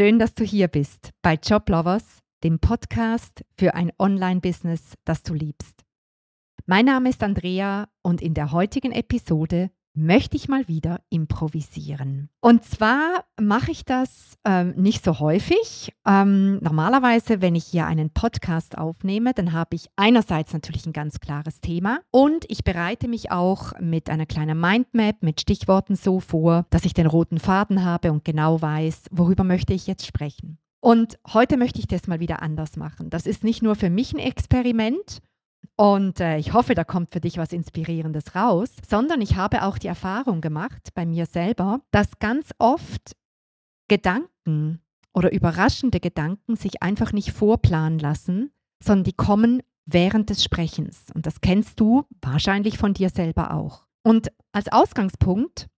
Schön, dass du hier bist bei Joblovers, dem Podcast für ein Online-Business, das du liebst. Mein Name ist Andrea und in der heutigen Episode möchte ich mal wieder improvisieren. Und zwar mache ich das ähm, nicht so häufig. Ähm, normalerweise, wenn ich hier einen Podcast aufnehme, dann habe ich einerseits natürlich ein ganz klares Thema und ich bereite mich auch mit einer kleinen Mindmap mit Stichworten so vor, dass ich den roten Faden habe und genau weiß, worüber möchte ich jetzt sprechen. Und heute möchte ich das mal wieder anders machen. Das ist nicht nur für mich ein Experiment, und äh, ich hoffe, da kommt für dich was Inspirierendes raus, sondern ich habe auch die Erfahrung gemacht bei mir selber, dass ganz oft Gedanken oder überraschende Gedanken sich einfach nicht vorplanen lassen, sondern die kommen während des Sprechens. Und das kennst du wahrscheinlich von dir selber auch. Und als Ausgangspunkt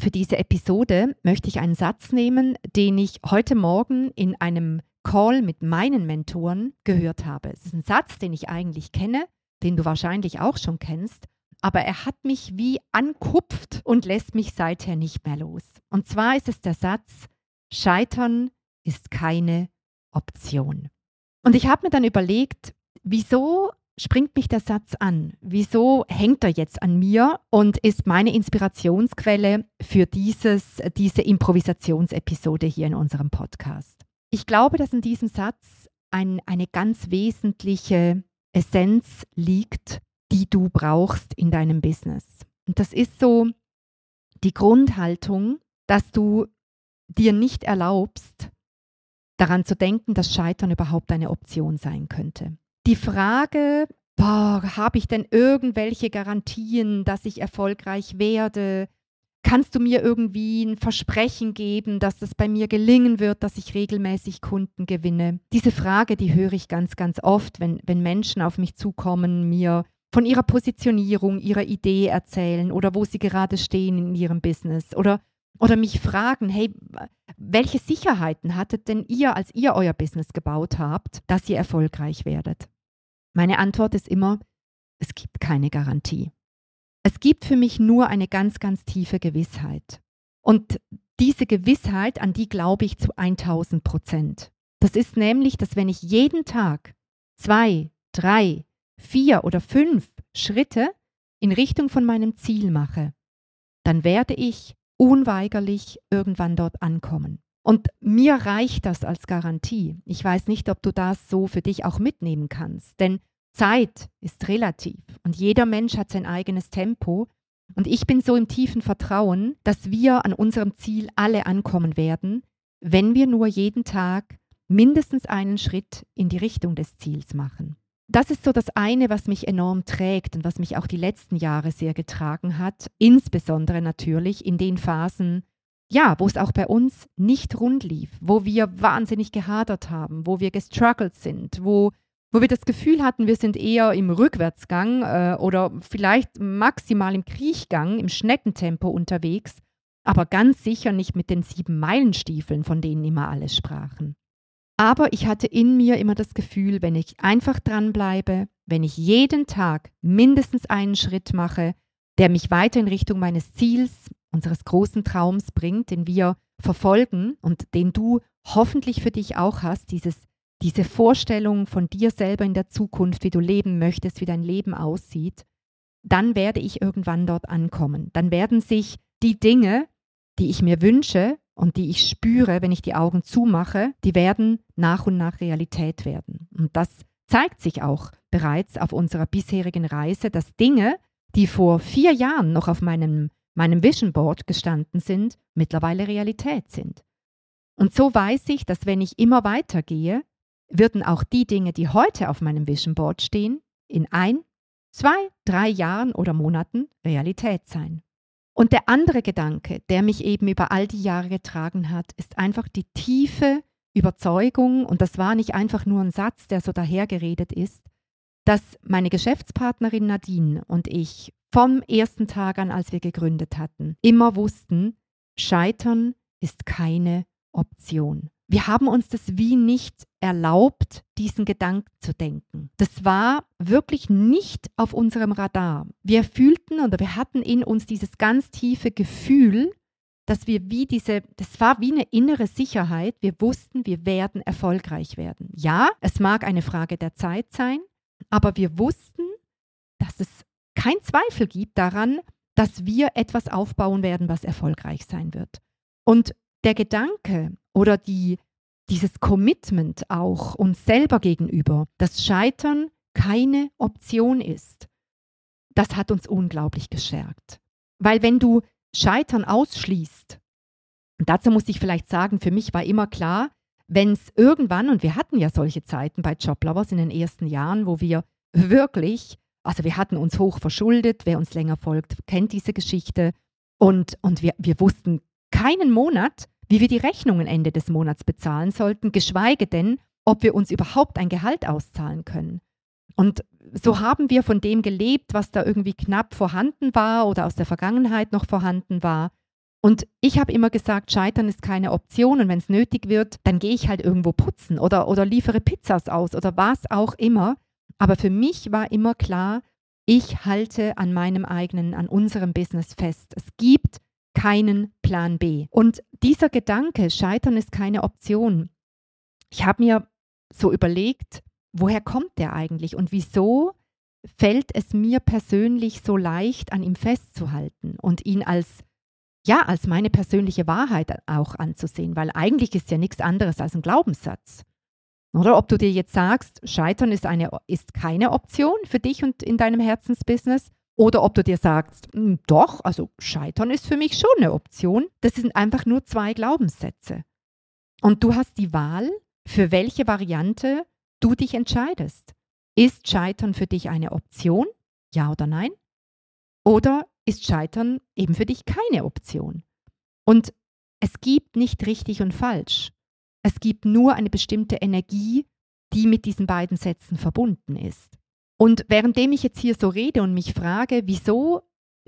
für diese Episode möchte ich einen Satz nehmen, den ich heute Morgen in einem Call mit meinen Mentoren gehört habe. Es ist ein Satz, den ich eigentlich kenne, den du wahrscheinlich auch schon kennst, aber er hat mich wie ankupft und lässt mich seither nicht mehr los. Und zwar ist es der Satz, Scheitern ist keine Option. Und ich habe mir dann überlegt, wieso springt mich der Satz an? Wieso hängt er jetzt an mir und ist meine Inspirationsquelle für dieses, diese Improvisationsepisode hier in unserem Podcast? Ich glaube, dass in diesem Satz ein, eine ganz wesentliche Essenz liegt, die du brauchst in deinem Business. Und das ist so die Grundhaltung, dass du dir nicht erlaubst, daran zu denken, dass Scheitern überhaupt eine Option sein könnte. Die Frage, habe ich denn irgendwelche Garantien, dass ich erfolgreich werde? Kannst du mir irgendwie ein Versprechen geben, dass es bei mir gelingen wird, dass ich regelmäßig Kunden gewinne? Diese Frage, die höre ich ganz, ganz oft, wenn, wenn Menschen auf mich zukommen, mir von ihrer Positionierung, ihrer Idee erzählen oder wo sie gerade stehen in ihrem Business oder, oder mich fragen, hey, welche Sicherheiten hattet denn ihr, als ihr euer Business gebaut habt, dass ihr erfolgreich werdet? Meine Antwort ist immer, es gibt keine Garantie. Es gibt für mich nur eine ganz, ganz tiefe Gewissheit. Und diese Gewissheit, an die glaube ich zu 1000 Prozent. Das ist nämlich, dass wenn ich jeden Tag zwei, drei, vier oder fünf Schritte in Richtung von meinem Ziel mache, dann werde ich unweigerlich irgendwann dort ankommen. Und mir reicht das als Garantie. Ich weiß nicht, ob du das so für dich auch mitnehmen kannst, denn Zeit ist relativ und jeder Mensch hat sein eigenes Tempo. Und ich bin so im tiefen Vertrauen, dass wir an unserem Ziel alle ankommen werden, wenn wir nur jeden Tag mindestens einen Schritt in die Richtung des Ziels machen. Das ist so das eine, was mich enorm trägt und was mich auch die letzten Jahre sehr getragen hat, insbesondere natürlich in den Phasen, ja, wo es auch bei uns nicht rund lief, wo wir wahnsinnig gehadert haben, wo wir gestruggelt sind, wo wo wir das Gefühl hatten, wir sind eher im Rückwärtsgang äh, oder vielleicht maximal im Kriechgang, im Schneckentempo unterwegs, aber ganz sicher nicht mit den sieben Meilenstiefeln, von denen immer alle sprachen. Aber ich hatte in mir immer das Gefühl, wenn ich einfach dranbleibe, wenn ich jeden Tag mindestens einen Schritt mache, der mich weiter in Richtung meines Ziels, unseres großen Traums bringt, den wir verfolgen und den du hoffentlich für dich auch hast, dieses diese Vorstellung von dir selber in der Zukunft, wie du leben möchtest, wie dein Leben aussieht, dann werde ich irgendwann dort ankommen. Dann werden sich die Dinge, die ich mir wünsche und die ich spüre, wenn ich die Augen zumache, die werden nach und nach Realität werden. Und das zeigt sich auch bereits auf unserer bisherigen Reise, dass Dinge, die vor vier Jahren noch auf meinem, meinem Vision Board gestanden sind, mittlerweile Realität sind. Und so weiß ich, dass wenn ich immer weitergehe, würden auch die Dinge, die heute auf meinem Vision Board stehen, in ein, zwei, drei Jahren oder Monaten Realität sein. Und der andere Gedanke, der mich eben über all die Jahre getragen hat, ist einfach die tiefe Überzeugung, und das war nicht einfach nur ein Satz, der so dahergeredet ist, dass meine Geschäftspartnerin Nadine und ich vom ersten Tag an, als wir gegründet hatten, immer wussten, Scheitern ist keine Option wir haben uns das wie nicht erlaubt, diesen Gedanken zu denken. Das war wirklich nicht auf unserem Radar. Wir fühlten oder wir hatten in uns dieses ganz tiefe Gefühl, dass wir wie diese, das war wie eine innere Sicherheit. Wir wussten, wir werden erfolgreich werden. Ja, es mag eine Frage der Zeit sein, aber wir wussten, dass es kein Zweifel gibt daran, dass wir etwas aufbauen werden, was erfolgreich sein wird. Und der Gedanke oder die, dieses Commitment auch uns selber gegenüber, dass Scheitern keine Option ist, das hat uns unglaublich gestärkt. Weil wenn du Scheitern ausschließt, und dazu muss ich vielleicht sagen, für mich war immer klar, wenn es irgendwann, und wir hatten ja solche Zeiten bei Joblovers in den ersten Jahren, wo wir wirklich, also wir hatten uns hoch verschuldet, wer uns länger folgt, kennt diese Geschichte, und, und wir, wir wussten keinen Monat, wie wir die Rechnungen Ende des Monats bezahlen sollten, geschweige denn, ob wir uns überhaupt ein Gehalt auszahlen können. Und so haben wir von dem gelebt, was da irgendwie knapp vorhanden war oder aus der Vergangenheit noch vorhanden war. Und ich habe immer gesagt, Scheitern ist keine Option und wenn es nötig wird, dann gehe ich halt irgendwo putzen oder, oder liefere Pizzas aus oder was auch immer. Aber für mich war immer klar, ich halte an meinem eigenen, an unserem Business fest. Es gibt keinen Plan B. Und dieser Gedanke, Scheitern ist keine Option, ich habe mir so überlegt, woher kommt der eigentlich und wieso fällt es mir persönlich so leicht, an ihm festzuhalten und ihn als ja, als meine persönliche Wahrheit auch anzusehen, weil eigentlich ist ja nichts anderes als ein Glaubenssatz. Oder ob du dir jetzt sagst, Scheitern ist, eine, ist keine Option für dich und in deinem Herzensbusiness, oder ob du dir sagst, hm, doch, also Scheitern ist für mich schon eine Option. Das sind einfach nur zwei Glaubenssätze. Und du hast die Wahl, für welche Variante du dich entscheidest. Ist Scheitern für dich eine Option? Ja oder nein? Oder ist Scheitern eben für dich keine Option? Und es gibt nicht richtig und falsch. Es gibt nur eine bestimmte Energie, die mit diesen beiden Sätzen verbunden ist. Und währenddem ich jetzt hier so rede und mich frage, wieso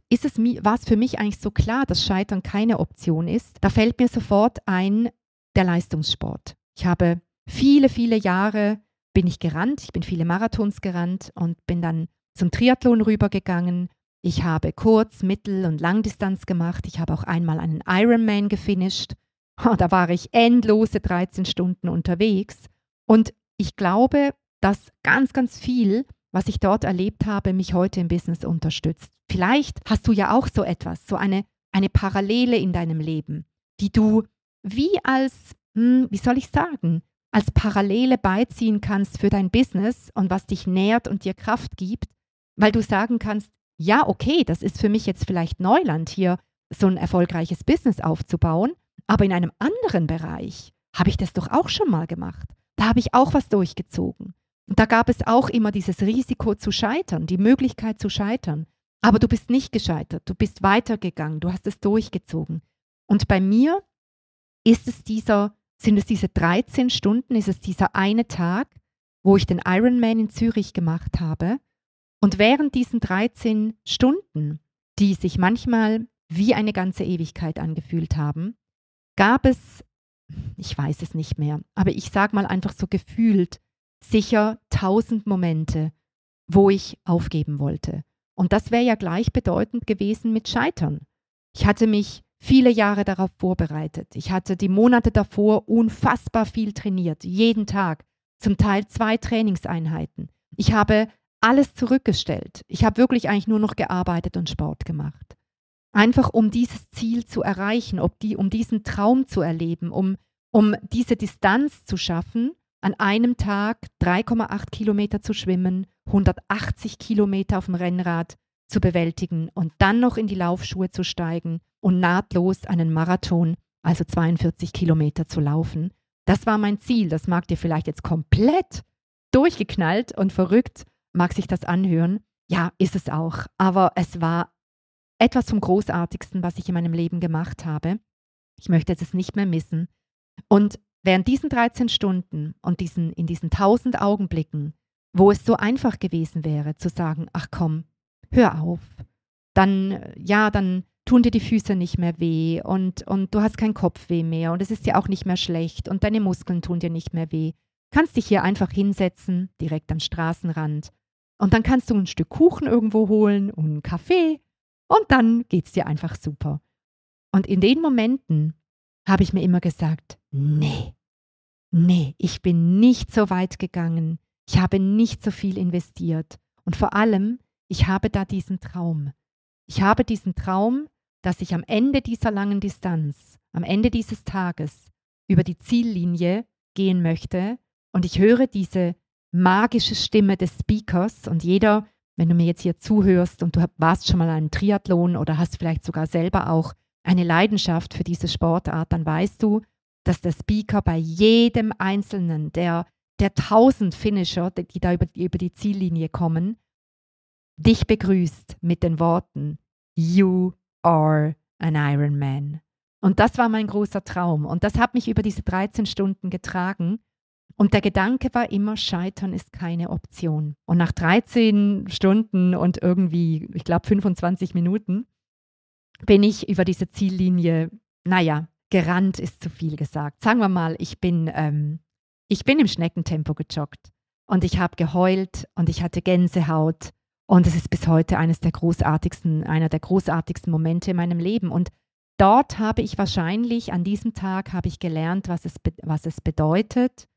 ist es war es für mich eigentlich so klar, dass Scheitern keine Option ist, da fällt mir sofort ein der Leistungssport. Ich habe viele, viele Jahre bin ich gerannt. Ich bin viele Marathons gerannt und bin dann zum Triathlon rübergegangen. Ich habe Kurz-, Mittel- und Langdistanz gemacht. Ich habe auch einmal einen Ironman gefinisht. Da war ich endlose 13 Stunden unterwegs. Und ich glaube, dass ganz, ganz viel, was ich dort erlebt habe, mich heute im Business unterstützt. Vielleicht hast du ja auch so etwas, so eine, eine Parallele in deinem Leben, die du wie als, hm, wie soll ich sagen, als Parallele beiziehen kannst für dein Business und was dich nährt und dir Kraft gibt, weil du sagen kannst, ja, okay, das ist für mich jetzt vielleicht Neuland hier, so ein erfolgreiches Business aufzubauen, aber in einem anderen Bereich habe ich das doch auch schon mal gemacht. Da habe ich auch was durchgezogen. Da gab es auch immer dieses Risiko zu scheitern, die Möglichkeit zu scheitern. Aber du bist nicht gescheitert, du bist weitergegangen, du hast es durchgezogen. Und bei mir ist es dieser sind es diese 13 Stunden, ist es dieser eine Tag, wo ich den Ironman in Zürich gemacht habe. Und während diesen 13 Stunden, die sich manchmal wie eine ganze Ewigkeit angefühlt haben, gab es, ich weiß es nicht mehr, aber ich sage mal einfach so gefühlt, sicher tausend Momente, wo ich aufgeben wollte. Und das wäre ja gleichbedeutend gewesen mit Scheitern. Ich hatte mich viele Jahre darauf vorbereitet. Ich hatte die Monate davor unfassbar viel trainiert, jeden Tag, zum Teil zwei Trainingseinheiten. Ich habe alles zurückgestellt. Ich habe wirklich eigentlich nur noch gearbeitet und Sport gemacht. Einfach um dieses Ziel zu erreichen, die, um diesen Traum zu erleben, um, um diese Distanz zu schaffen, an einem Tag 3,8 Kilometer zu schwimmen, 180 Kilometer auf dem Rennrad zu bewältigen und dann noch in die Laufschuhe zu steigen und nahtlos einen Marathon, also 42 Kilometer zu laufen. Das war mein Ziel. Das mag dir vielleicht jetzt komplett durchgeknallt und verrückt, mag sich das anhören. Ja, ist es auch. Aber es war etwas vom Großartigsten, was ich in meinem Leben gemacht habe. Ich möchte es nicht mehr missen. Und während diesen 13 Stunden und diesen, in diesen 1000 Augenblicken, wo es so einfach gewesen wäre, zu sagen, ach komm, hör auf, dann, ja, dann tun dir die Füße nicht mehr weh und, und du hast kein Kopfweh mehr und es ist dir auch nicht mehr schlecht und deine Muskeln tun dir nicht mehr weh. Kannst dich hier einfach hinsetzen, direkt am Straßenrand. Und dann kannst du ein Stück Kuchen irgendwo holen und einen Kaffee und dann geht's dir einfach super. Und in den Momenten habe ich mir immer gesagt, nee, nee, ich bin nicht so weit gegangen, ich habe nicht so viel investiert. Und vor allem, ich habe da diesen Traum. Ich habe diesen Traum, dass ich am Ende dieser langen Distanz, am Ende dieses Tages über die Ziellinie gehen möchte und ich höre diese magische Stimme des Speakers und jeder, wenn du mir jetzt hier zuhörst und du warst schon mal einen Triathlon oder hast vielleicht sogar selber auch eine Leidenschaft für diese Sportart, dann weißt du, dass der Speaker bei jedem einzelnen der, der tausend Finisher, die da über, über die Ziellinie kommen, dich begrüßt mit den Worten You are an Iron Man. Und das war mein großer Traum. Und das hat mich über diese 13 Stunden getragen. Und der Gedanke war immer, Scheitern ist keine Option. Und nach 13 Stunden und irgendwie, ich glaube, 25 Minuten bin ich über diese Ziellinie, naja, gerannt ist zu viel gesagt. Sagen wir mal, ich bin, ähm, ich bin im Schneckentempo gejoggt und ich habe geheult und ich hatte Gänsehaut und es ist bis heute eines der großartigsten, einer der großartigsten Momente in meinem Leben. Und dort habe ich wahrscheinlich, an diesem Tag habe ich gelernt, was es, was es bedeutet,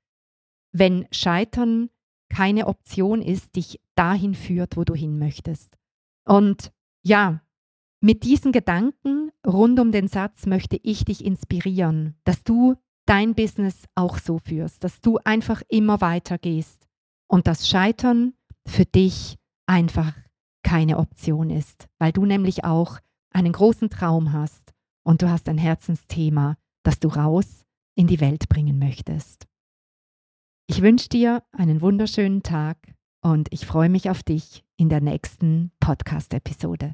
wenn Scheitern keine Option ist, dich dahin führt, wo du hin möchtest. Und ja, mit diesen Gedanken rund um den Satz möchte ich dich inspirieren, dass du dein Business auch so führst, dass du einfach immer weiter gehst und das Scheitern für dich einfach keine Option ist, weil du nämlich auch einen großen Traum hast und du hast ein Herzensthema, das du raus in die Welt bringen möchtest. Ich wünsche dir einen wunderschönen Tag und ich freue mich auf dich in der nächsten Podcast-Episode.